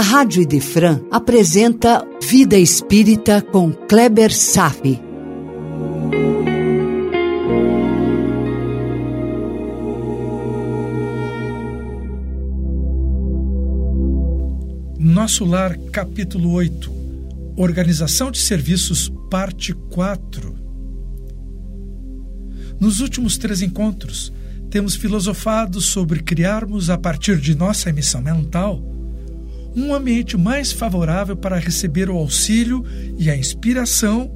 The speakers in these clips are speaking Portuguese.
a Rádio Idefran apresenta Vida Espírita com Kleber Safi. Nosso Lar, capítulo 8 Organização de Serviços, parte 4 Nos últimos três encontros, temos filosofado sobre criarmos, a partir de nossa emissão mental, um ambiente mais favorável para receber o auxílio e a inspiração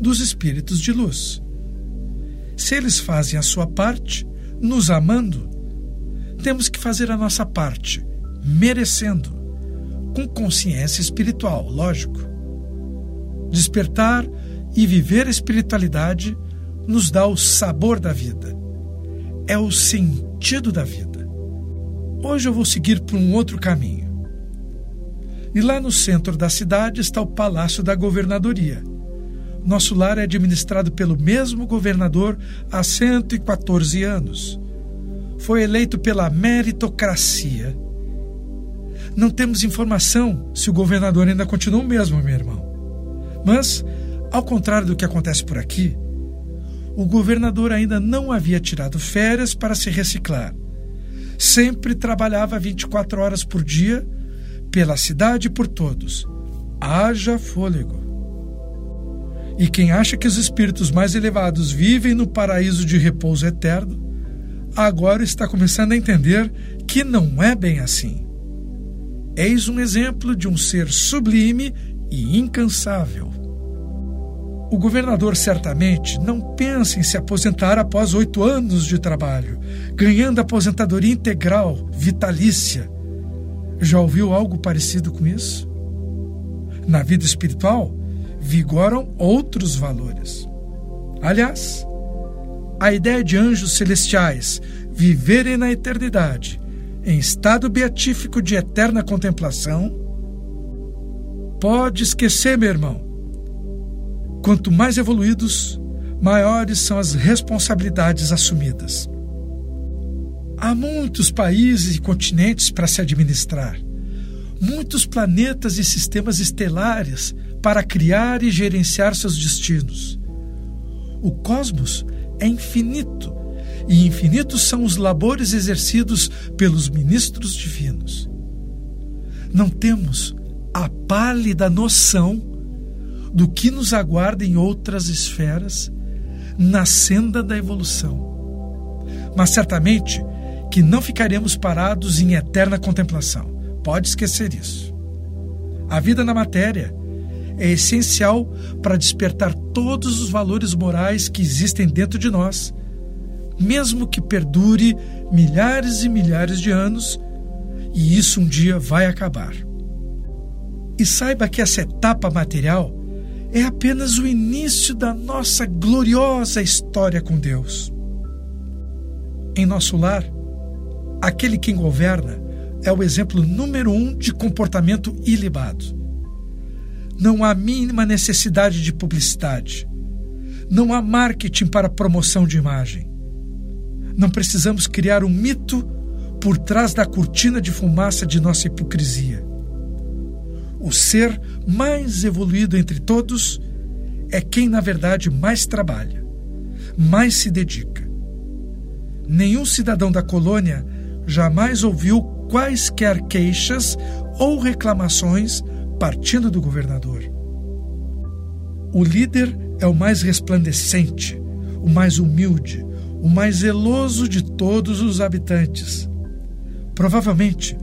dos espíritos de luz. Se eles fazem a sua parte, nos amando, temos que fazer a nossa parte, merecendo, com consciência espiritual, lógico. Despertar e viver a espiritualidade nos dá o sabor da vida é o sentido da vida. Hoje eu vou seguir por um outro caminho. E lá no centro da cidade está o Palácio da Governadoria. Nosso lar é administrado pelo mesmo governador há 114 anos. Foi eleito pela meritocracia. Não temos informação se o governador ainda continua o mesmo, meu irmão. Mas, ao contrário do que acontece por aqui, o governador ainda não havia tirado férias para se reciclar. Sempre trabalhava 24 horas por dia, pela cidade e por todos. Haja fôlego. E quem acha que os espíritos mais elevados vivem no paraíso de repouso eterno, agora está começando a entender que não é bem assim. Eis um exemplo de um ser sublime e incansável. O governador certamente não pensa em se aposentar após oito anos de trabalho, ganhando aposentadoria integral, vitalícia. Já ouviu algo parecido com isso? Na vida espiritual, vigoram outros valores. Aliás, a ideia de anjos celestiais viverem na eternidade, em estado beatífico de eterna contemplação, pode esquecer, meu irmão Quanto mais evoluídos, maiores são as responsabilidades assumidas. Há muitos países e continentes para se administrar, muitos planetas e sistemas estelares para criar e gerenciar seus destinos. O cosmos é infinito e infinitos são os labores exercidos pelos ministros divinos. Não temos a pálida noção do que nos aguarda em outras esferas na senda da evolução. Mas certamente que não ficaremos parados em eterna contemplação. Pode esquecer isso. A vida na matéria é essencial para despertar todos os valores morais que existem dentro de nós, mesmo que perdure milhares e milhares de anos, e isso um dia vai acabar. E saiba que essa etapa material é apenas o início da nossa gloriosa história com Deus. Em nosso lar, aquele quem governa é o exemplo número um de comportamento ilibado. Não há mínima necessidade de publicidade. Não há marketing para promoção de imagem. Não precisamos criar um mito por trás da cortina de fumaça de nossa hipocrisia. O ser mais evoluído entre todos é quem, na verdade, mais trabalha, mais se dedica. Nenhum cidadão da colônia jamais ouviu quaisquer queixas ou reclamações partindo do governador. O líder é o mais resplandecente, o mais humilde, o mais zeloso de todos os habitantes. Provavelmente,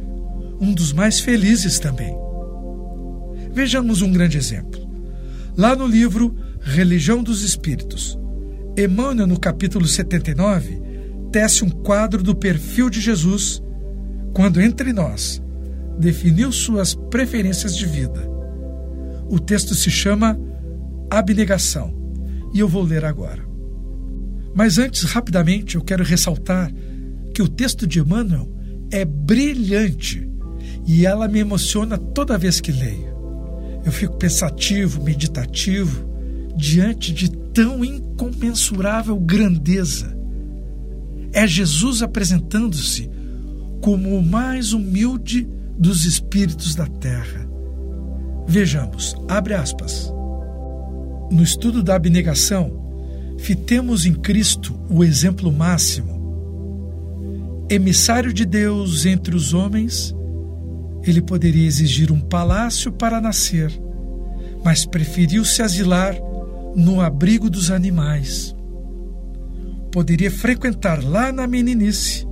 um dos mais felizes também. Vejamos um grande exemplo. Lá no livro Religião dos Espíritos, Emmanuel, no capítulo 79, tece um quadro do perfil de Jesus quando entre nós definiu suas preferências de vida. O texto se chama Abnegação e eu vou ler agora. Mas antes, rapidamente, eu quero ressaltar que o texto de Emmanuel é brilhante e ela me emociona toda vez que leio. Eu fico pensativo, meditativo, diante de tão incomensurável grandeza. É Jesus apresentando-se como o mais humilde dos espíritos da terra. Vejamos, abre aspas. No estudo da abnegação, fitemos em Cristo o exemplo máximo. Emissário de Deus entre os homens, ele poderia exigir um palácio para nascer, mas preferiu se asilar no abrigo dos animais. Poderia frequentar lá na meninice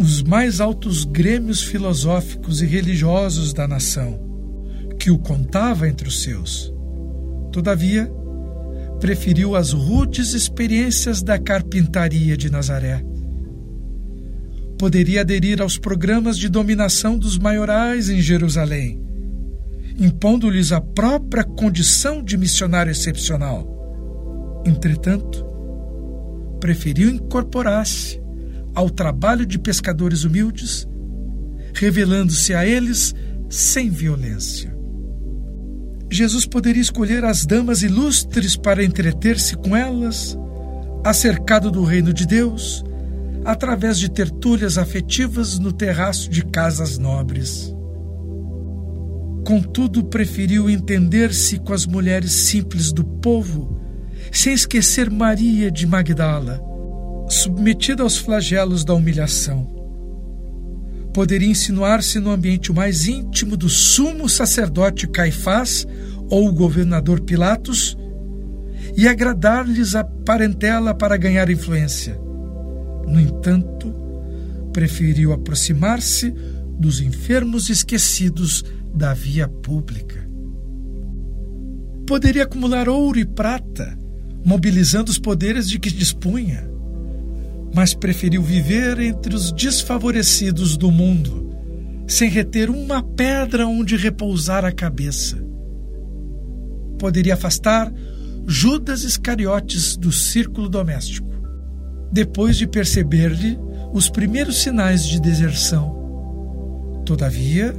os mais altos grêmios filosóficos e religiosos da nação, que o contava entre os seus. Todavia, preferiu as rudes experiências da carpintaria de Nazaré. Poderia aderir aos programas de dominação dos maiorais em Jerusalém, impondo-lhes a própria condição de missionário excepcional. Entretanto, preferiu incorporar-se ao trabalho de pescadores humildes, revelando-se a eles sem violência. Jesus poderia escolher as damas ilustres para entreter-se com elas, acercado do reino de Deus, através de tertúlias afetivas no terraço de casas nobres. Contudo, preferiu entender-se com as mulheres simples do povo, sem esquecer Maria de Magdala, submetida aos flagelos da humilhação. Poderia insinuar-se no ambiente mais íntimo do sumo sacerdote Caifás ou o governador Pilatos e agradar-lhes a parentela para ganhar influência. No entanto, preferiu aproximar-se dos enfermos esquecidos da via pública. Poderia acumular ouro e prata, mobilizando os poderes de que dispunha mas preferiu viver entre os desfavorecidos do mundo, sem reter uma pedra onde repousar a cabeça. Poderia afastar Judas Iscariotes do círculo doméstico, depois de perceber-lhe os primeiros sinais de deserção. Todavia,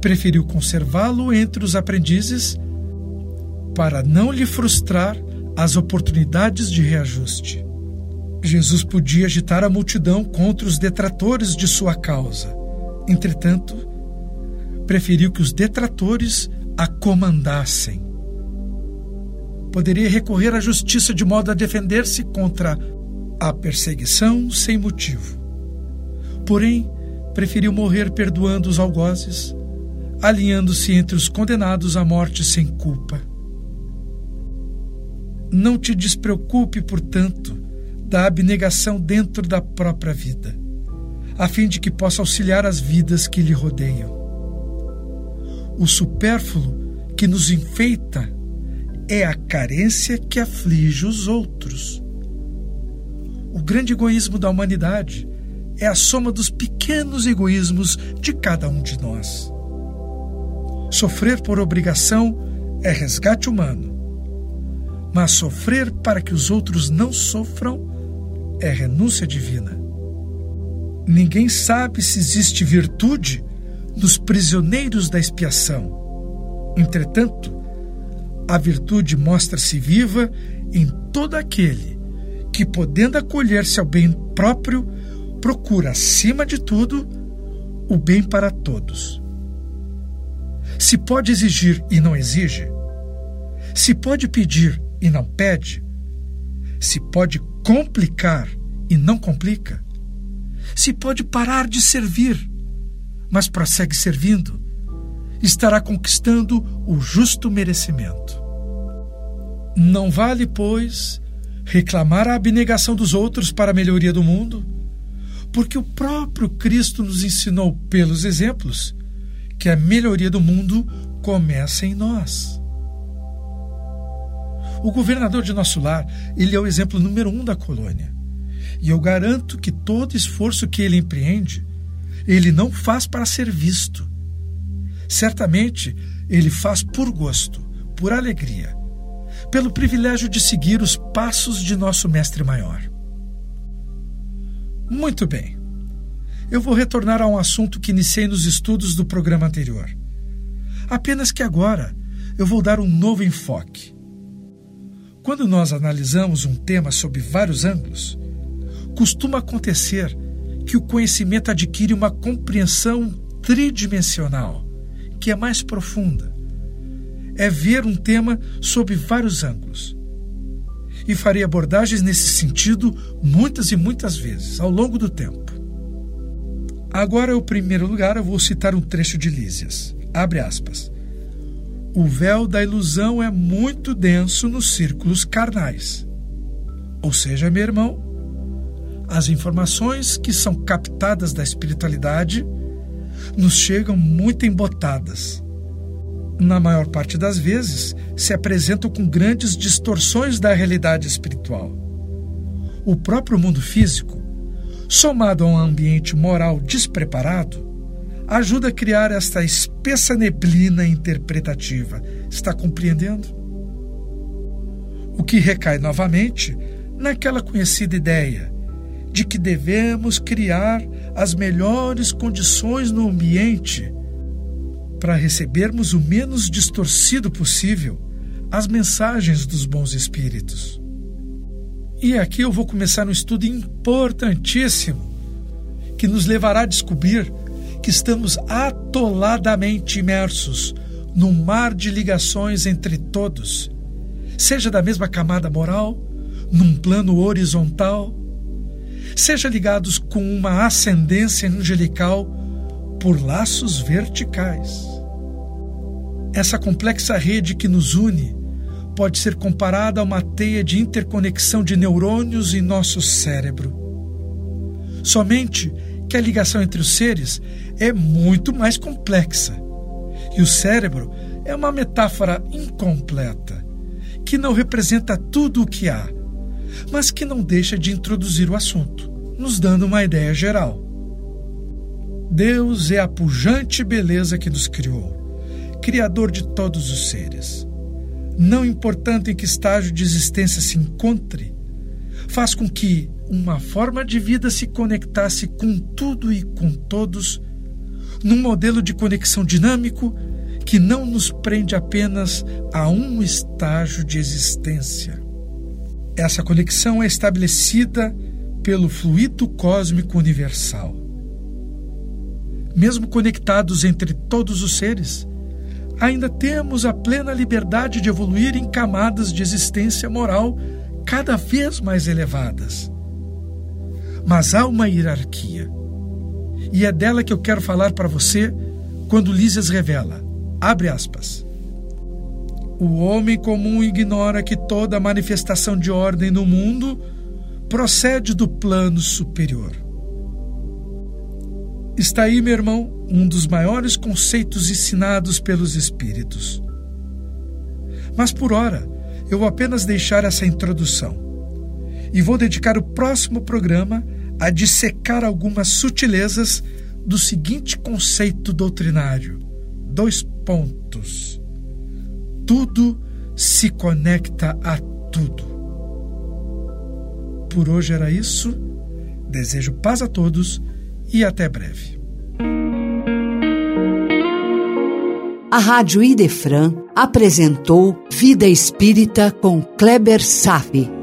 preferiu conservá-lo entre os aprendizes para não lhe frustrar as oportunidades de reajuste. Jesus podia agitar a multidão contra os detratores de sua causa. Entretanto, preferiu que os detratores a comandassem. Poderia recorrer à justiça de modo a defender-se contra a perseguição sem motivo. Porém, preferiu morrer perdoando os algozes, alinhando-se entre os condenados à morte sem culpa. Não te despreocupe, portanto, da abnegação dentro da própria vida, a fim de que possa auxiliar as vidas que lhe rodeiam. O supérfluo que nos enfeita é a carência que aflige os outros. O grande egoísmo da humanidade é a soma dos pequenos egoísmos de cada um de nós. Sofrer por obrigação é resgate humano, mas sofrer para que os outros não sofram é renúncia divina. Ninguém sabe se existe virtude nos prisioneiros da expiação. Entretanto, a virtude mostra-se viva em todo aquele que, podendo acolher-se ao bem próprio, procura, acima de tudo, o bem para todos. Se pode exigir e não exige, se pode pedir e não pede, se pode complicar e não complica, se pode parar de servir, mas prossegue servindo, estará conquistando o justo merecimento. Não vale, pois, reclamar a abnegação dos outros para a melhoria do mundo, porque o próprio Cristo nos ensinou pelos exemplos que a melhoria do mundo começa em nós. O governador de nosso lar, ele é o exemplo número um da colônia. E eu garanto que todo esforço que ele empreende, ele não faz para ser visto. Certamente, ele faz por gosto, por alegria, pelo privilégio de seguir os passos de nosso mestre maior. Muito bem. Eu vou retornar a um assunto que iniciei nos estudos do programa anterior. Apenas que agora eu vou dar um novo enfoque. Quando nós analisamos um tema sob vários ângulos, costuma acontecer que o conhecimento adquire uma compreensão tridimensional, que é mais profunda. É ver um tema sob vários ângulos. E farei abordagens nesse sentido muitas e muitas vezes, ao longo do tempo. Agora, em primeiro lugar, eu vou citar um trecho de Lísias. Abre aspas. O véu da ilusão é muito denso nos círculos carnais. Ou seja, meu irmão, as informações que são captadas da espiritualidade nos chegam muito embotadas. Na maior parte das vezes, se apresentam com grandes distorções da realidade espiritual. O próprio mundo físico, somado a um ambiente moral despreparado, ajuda a criar esta espessa neblina interpretativa. Está compreendendo? O que recai novamente naquela conhecida ideia de que devemos criar as melhores condições no ambiente para recebermos o menos distorcido possível as mensagens dos bons espíritos. E aqui eu vou começar um estudo importantíssimo que nos levará a descobrir que estamos atoladamente imersos num mar de ligações entre todos, seja da mesma camada moral, num plano horizontal, seja ligados com uma ascendência angelical por laços verticais. Essa complexa rede que nos une pode ser comparada a uma teia de interconexão de neurônios em nosso cérebro. Somente que a ligação entre os seres é muito mais complexa. E o cérebro é uma metáfora incompleta, que não representa tudo o que há mas que não deixa de introduzir o assunto, nos dando uma ideia geral. Deus é a pujante beleza que nos criou, Criador de todos os seres. Não importando em que estágio de existência se encontre, faz com que uma forma de vida se conectasse com tudo e com todos, num modelo de conexão dinâmico que não nos prende apenas a um estágio de existência. Essa conexão é estabelecida pelo fluido cósmico universal. Mesmo conectados entre todos os seres, ainda temos a plena liberdade de evoluir em camadas de existência moral cada vez mais elevadas. Mas há uma hierarquia. E é dela que eu quero falar para você quando Lísias revela, abre aspas, o homem comum ignora que toda manifestação de ordem no mundo procede do plano superior. Está aí, meu irmão, um dos maiores conceitos ensinados pelos espíritos. Mas por ora, eu vou apenas deixar essa introdução e vou dedicar o próximo programa a dissecar algumas sutilezas do seguinte conceito doutrinário: dois pontos tudo se conecta a tudo. Por hoje era isso. Desejo paz a todos e até breve. A Rádio Idefran apresentou Vida Espírita com Kleber Safi.